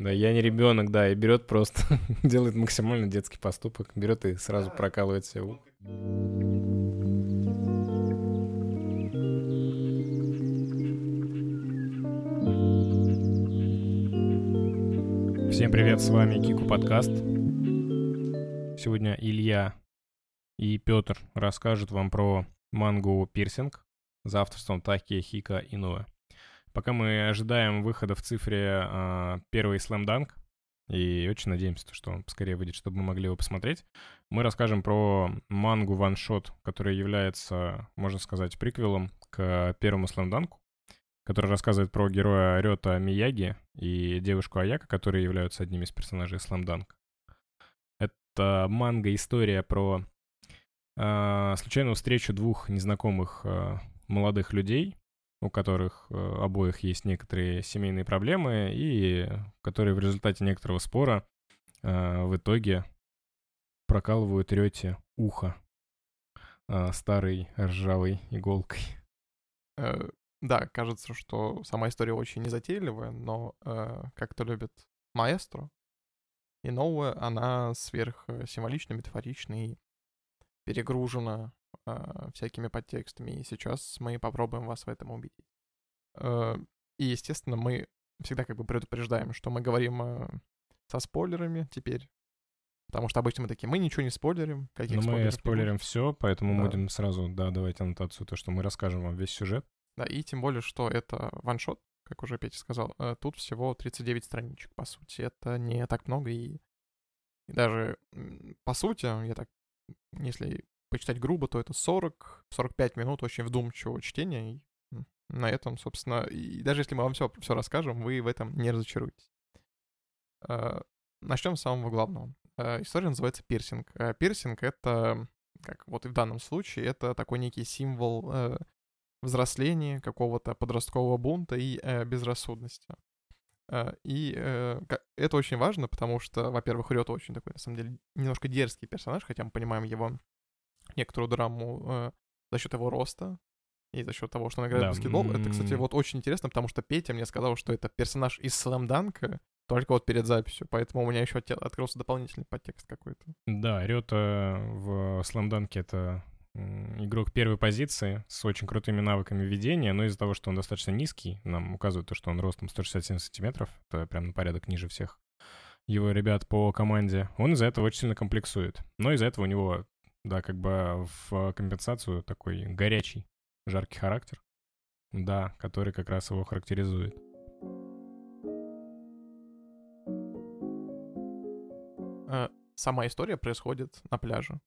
Да, я не ребенок, да, и берет просто, делает максимально детский поступок, берет и сразу прокалывает себе ухо. Всем привет, с вами Кику Подкаст. Сегодня Илья и Петр расскажут вам про мангу «Пирсинг» за авторством Таки Хика Иноэ. Пока мы ожидаем выхода в цифре э, первый Slam Dunk, и очень надеемся, что он скорее выйдет, чтобы мы могли его посмотреть, мы расскажем про мангу Shot, которая является, можно сказать, приквелом к первому Slam Dunk, который рассказывает про героя Рёта Мияги и девушку Аяка, которые являются одними из персонажей Slam Dunk. Это манга-история про э, случайную встречу двух незнакомых э, молодых людей, у которых э, обоих есть некоторые семейные проблемы, и которые в результате некоторого спора э, в итоге прокалывают рете ухо э, старой ржавой иголкой. Да, кажется, что сама история очень незатейливая, но э, как то любит маэстро, и новая, она сверхсимволична, метафорична и перегружена э, всякими подтекстами, и сейчас мы попробуем вас в этом убедить. Э, и, естественно, мы всегда как бы предупреждаем, что мы говорим э, со спойлерами теперь, потому что обычно мы такие, мы ничего не спойлерим. Каких Но мы спойлерим все, поэтому да. будем сразу, да, давайте аннотацию, то, что мы расскажем вам весь сюжет. Да, и тем более, что это ваншот, как уже Петя сказал, э, тут всего 39 страничек, по сути. Это не так много, и, и даже, по сути, я так, если почитать грубо, то это 40-45 минут очень вдумчивого чтения. И на этом, собственно, и даже если мы вам все, все расскажем, вы в этом не разочаруетесь. Э, Начнем с самого главного. Э, история называется пирсинг. Э, пирсинг — это, как вот и в данном случае, это такой некий символ взросления, какого-то подросткового бунта и безрассудности. И это очень важно, потому что, во-первых, Рёта очень такой, на самом деле, немножко дерзкий персонаж, хотя мы понимаем его некоторую драму э, за счет его роста и за счет того, что он играет да. в баскетбол. Это, кстати, вот очень интересно, потому что Петя мне сказал, что это персонаж из Слэмданка, только вот перед записью, поэтому у меня еще открылся дополнительный подтекст какой-то. Да, Рёта в Слэмданке — это игрок первой позиции с очень крутыми навыками ведения, но из-за того, что он достаточно низкий, нам указывает то, что он ростом 167 сантиметров, это прям на порядок ниже всех его ребят по команде, он из-за этого очень сильно комплексует. Но из-за этого у него да, как бы в компенсацию такой горячий, жаркий характер. Да, который как раз его характеризует. Э, сама история происходит на пляже.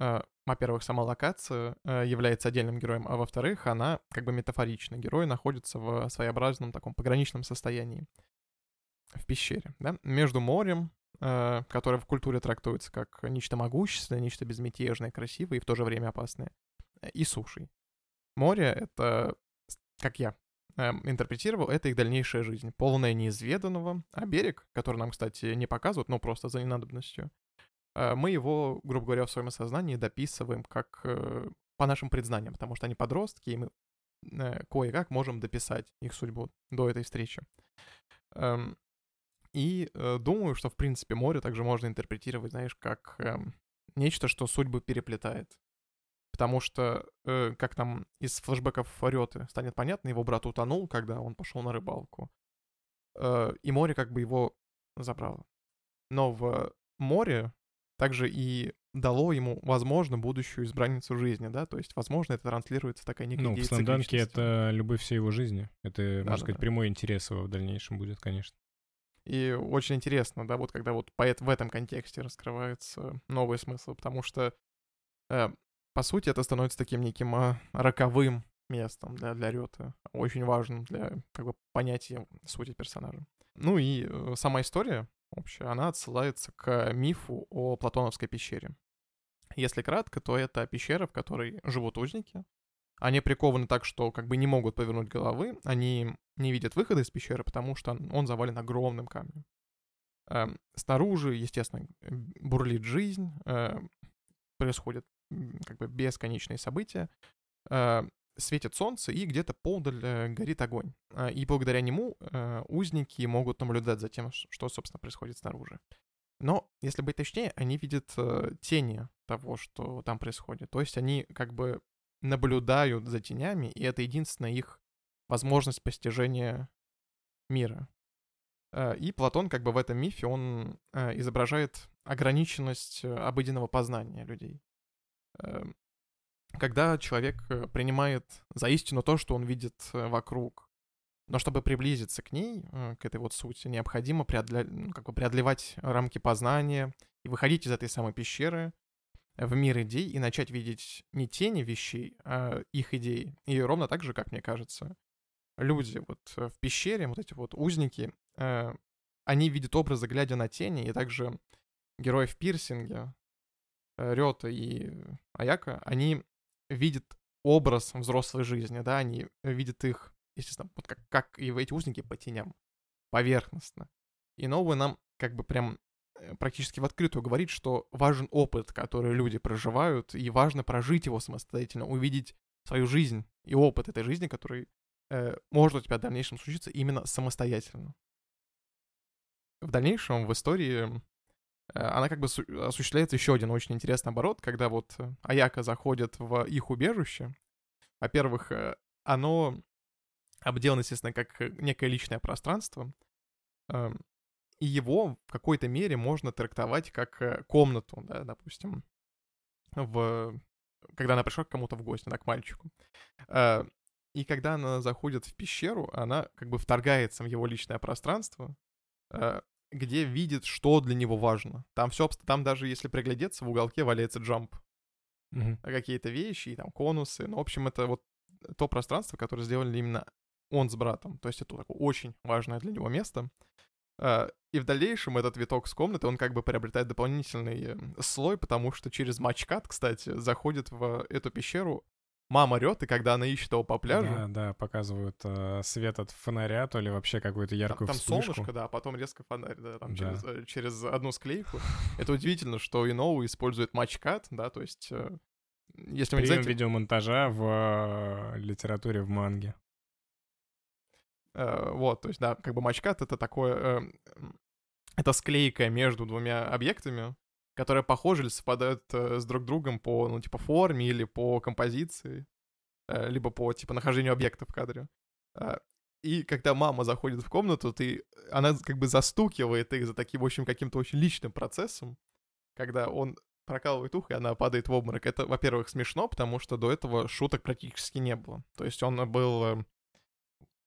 Э, во-первых, сама локация э, является отдельным героем, а во-вторых, она как бы метафорична. Герой находится в своеобразном таком пограничном состоянии в пещере, да, между морем которое в культуре трактуется как нечто могущественное, нечто безмятежное, красивое и в то же время опасное, и сушей. Море — это, как я э, интерпретировал, это их дальнейшая жизнь, полная неизведанного, а берег, который нам, кстати, не показывают, но просто за ненадобностью, э, мы его, грубо говоря, в своем сознании дописываем как э, по нашим предзнаниям, потому что они подростки, и мы э, кое-как можем дописать их судьбу до этой встречи. И э, думаю, что, в принципе, море также можно интерпретировать, знаешь, как э, нечто, что судьбы переплетает. Потому что, э, как там из флэшбэков Рёты станет понятно, его брат утонул, когда он пошел на рыбалку. Э, и море как бы его забрало. Но в море также и дало ему, возможно, будущую избранницу жизни, да, то есть, возможно, это транслируется такая некая Ну, в Сланданке это любовь всей его жизни. Это, да, можно да, сказать, да. прямой интерес его в дальнейшем будет, конечно. И очень интересно, да, вот когда вот в этом контексте раскрывается новый смысл, потому что, э, по сути, это становится таким неким э, роковым местом для, для Рёта, очень важным для как бы понятия сути персонажа. Ну и э, сама история общая, она отсылается к мифу о Платоновской пещере. Если кратко, то это пещера, в которой живут узники, они прикованы так, что как бы не могут повернуть головы, они не видят выхода из пещеры, потому что он завален огромным камнем. Э, снаружи, естественно, бурлит жизнь, э, происходят как бы бесконечные события, э, светит солнце, и где-то подаль э, горит огонь. Э, и благодаря нему э, узники могут наблюдать за тем, что, собственно, происходит снаружи. Но, если быть точнее, они видят тени того, что там происходит. То есть они как бы наблюдают за тенями, и это единственная их возможность постижения мира. Э, и Платон как бы в этом мифе, он э, изображает ограниченность э, обыденного познания людей. Когда человек принимает за истину то, что он видит вокруг, но чтобы приблизиться к ней, к этой вот сути, необходимо преодля... Ну, как бы преодолевать рамки познания и выходить из этой самой пещеры в мир идей и начать видеть не тени вещей, а их идеи. И ровно так же, как мне кажется, люди вот в пещере, вот эти вот узники, э, они видят образы, глядя на тени, и также герои в пирсинге, э, Рёта и Аяка, они видят образ взрослой жизни, да, они видят их, естественно, вот как, как и в эти узники по теням, поверхностно. И новый нам как бы прям э, практически в открытую говорит, что важен опыт, который люди проживают, и важно прожить его самостоятельно, увидеть свою жизнь и опыт этой жизни, который э, может у тебя в дальнейшем случиться именно самостоятельно в дальнейшем в истории э, она как бы осуществляет еще один очень интересный оборот, когда вот э, Аяка заходит в их убежище. Во-первых, э, оно обделано, естественно, как некое личное пространство, эм, и его в какой-то мере можно трактовать как комнату, да, допустим, в... когда она пришла к кому-то в гости, да, к мальчику. И когда она заходит в пещеру, она как бы вторгается в его личное пространство, Э, где видит, что для него важно. Там все, там даже если приглядеться, в уголке валяется джамп. Mm-hmm. Какие-то вещи, и там конусы. Ну, в общем, это вот то пространство, которое сделали именно он с братом. То есть это такое очень важное для него место. Э, и в дальнейшем этот виток с комнаты, он как бы приобретает дополнительный слой, потому что через матчкат, кстати, заходит в эту пещеру мама орет, и когда она ищет его по пляжу... Да, да, показывают э, свет от фонаря, то ли вообще какую-то яркую Там, там солнышко, да, а потом резко фонарь, да, там да. Через, э, через одну склейку. Это удивительно, что Иноу использует матчкат, да, то есть... Э, если не знаете... видеомонтажа в э, литературе, в манге. Э, вот, то есть, да, как бы матчкат — это такое... Э, это склейка между двумя объектами, которые похожи или совпадают э, с друг другом по, ну, типа, форме или по композиции, э, либо по, типа, нахождению объекта в кадре. И когда мама заходит в комнату, ты, она как бы застукивает их за таким, в общем, каким-то очень личным процессом, когда он прокалывает ухо, и она падает в обморок. Это, во-первых, смешно, потому что до этого шуток практически не было. То есть он был э,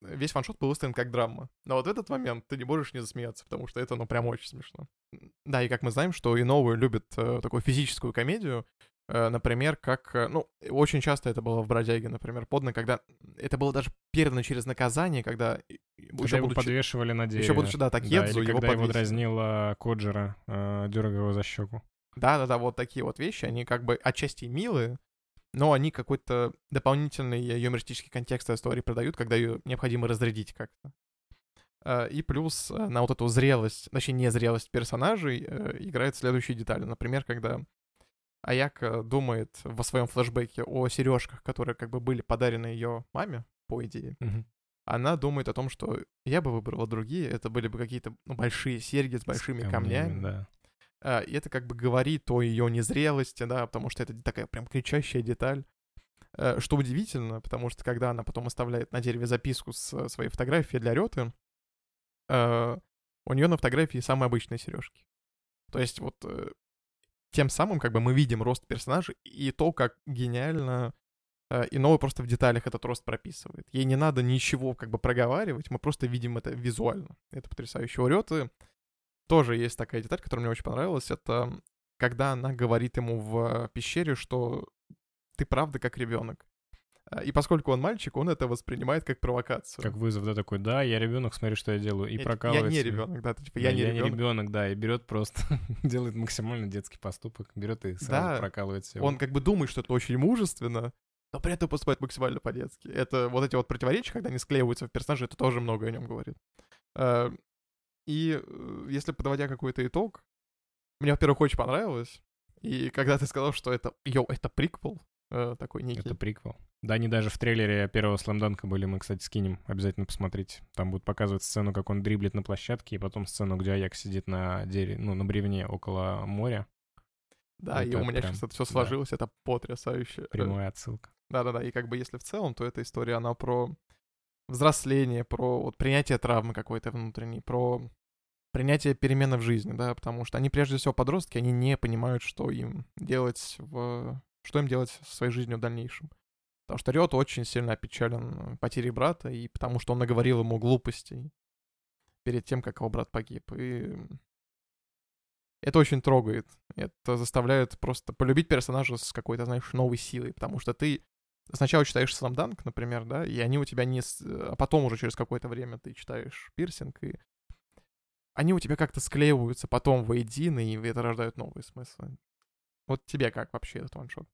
весь ваншот был выставлен как драма. Но вот в этот момент ты не можешь не засмеяться, потому что это, ну, прям очень смешно. Да, и как мы знаем, что и новые любят э, такую физическую комедию, э, например, как, э, ну, очень часто это было в «Бродяге», например, подно, когда это было даже передано через наказание, когда... Когда еще его будучи, подвешивали на дереве. Еще будучи, да, так да, его когда его дразнила Коджера, э, дергая его за щеку. Да-да-да, вот такие вот вещи, они как бы отчасти милые, но они какой-то дополнительный юмористический контекст истории продают, когда ее необходимо разрядить как-то. А, и плюс э, на вот эту зрелость, точнее, не зрелость персонажей э, играет следующие детали. Например, когда Аяка думает во своем флешбеке о сережках, которые как бы были подарены ее маме, по идее. Mm-hmm. Она думает о том, что я бы выбрала другие, это были бы какие-то ну, большие серьги с большими с камнями. камнями. Да. А, и это как бы говорит о ее незрелости, да, потому что это такая прям кричащая деталь. Э, что удивительно, потому что когда она потом оставляет на дереве записку с своей фотографией для Рёты, э, у нее на фотографии самые обычные сережки. То есть вот э, тем самым как бы мы видим рост персонажа и то, как гениально и новый просто в деталях этот рост прописывает. Ей не надо ничего как бы проговаривать, мы просто видим это визуально. Это потрясающе. У Рёты тоже есть такая деталь, которая мне очень понравилась. Это когда она говорит ему в пещере, что ты правда как ребенок. А, и поскольку он мальчик, он это воспринимает как провокацию. Как вызов, да, такой, да, я ребенок, смотри, что я делаю. И я, прокалывает. Я не ребенок, да, типа, я, да, не я ребенок. не ребенок, да, и берет просто, делает максимально детский поступок, берет и сразу да, прокалывает себя. Он как бы думает, что это очень мужественно, но при этом поступает максимально по-детски. Это вот эти вот противоречия, когда они склеиваются в персонаже, это тоже много о нем говорит. И э, если подводя какой-то итог, мне, во-первых, очень понравилось. И когда ты сказал, что это, йоу, это приквел, э, такой некий. Это приквел. Да, они даже в трейлере первого сламданка были, мы, кстати, скинем, обязательно посмотреть. Там будут показывать сцену, как он дриблет на площадке, и потом сцену, где Аяк сидит на дереве, ну, на бревне около моря. Да, и Это у меня прям, сейчас это все да. сложилось, это потрясающе. Прямая отсылка. Да-да-да, и как бы если в целом, то эта история, она про взросление, про вот принятие травмы какой-то внутренней, про принятие перемены в жизни, да, потому что они прежде всего подростки, они не понимают, что им делать в... что им делать со своей жизнью в дальнейшем. Потому что Рёд очень сильно опечален потерей брата, и потому что он наговорил ему глупостей перед тем, как его брат погиб. И это очень трогает. Это заставляет просто полюбить персонажа с какой-то, знаешь, новой силой, потому что ты сначала читаешь Сламданк, например, да, и они у тебя не... А потом уже через какое-то время ты читаешь Пирсинг, и они у тебя как-то склеиваются потом воедино, и это рождает новые смыслы. Вот тебе как вообще этот ваншот?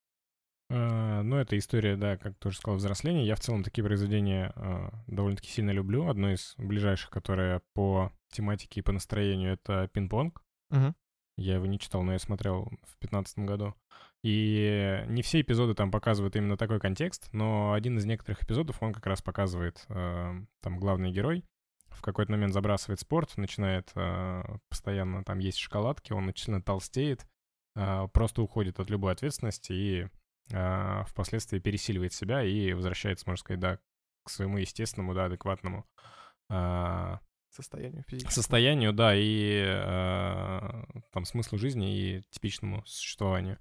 А, Ну, это история, да, как ты уже сказал, взросления. Я в целом такие произведения а, довольно-таки сильно люблю. Одно из ближайших, которое по тематике и по настроению, это пинг-понг. Я его не читал, но я смотрел в 2015 году. И не все эпизоды там показывают именно такой контекст, но один из некоторых эпизодов, он как раз показывает, э, там главный герой в какой-то момент забрасывает спорт, начинает э, постоянно там есть шоколадки, он начинает толстеет, э, просто уходит от любой ответственности и э, впоследствии пересиливает себя и возвращается, можно сказать, да, к своему естественному, да, адекватному э, Состоянию физического. состоянию, да, и э, там смыслу жизни и типичному существованию.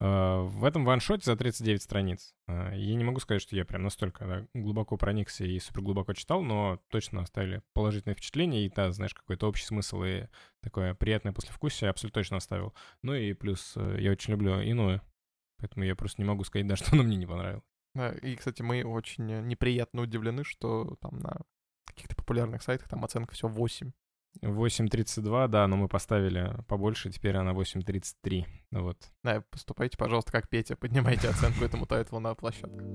Э, в этом ваншоте за 39 страниц. Э, я не могу сказать, что я прям настолько да, глубоко проникся и супер глубоко читал, но точно оставили положительное впечатление, и да, знаешь, какой-то общий смысл и такое приятное послевкусие абсолютно точно оставил. Ну и плюс э, я очень люблю иную, поэтому я просто не могу сказать, да, что она мне не понравилась. Да, и, кстати, мы очень неприятно удивлены, что там на каких-то популярных сайтах там оценка все 8. 8.32, да, но мы поставили побольше, теперь она 8.33. Ну Вот. Да, поступайте, пожалуйста, как Петя, поднимайте оценку этому тайтлу на площадках.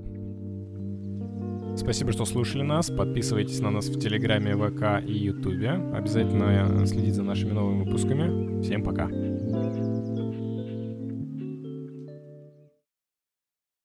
Спасибо, что слушали нас. Подписывайтесь на нас в Телеграме, ВК и Ютубе. Обязательно следите за нашими новыми выпусками. Всем пока.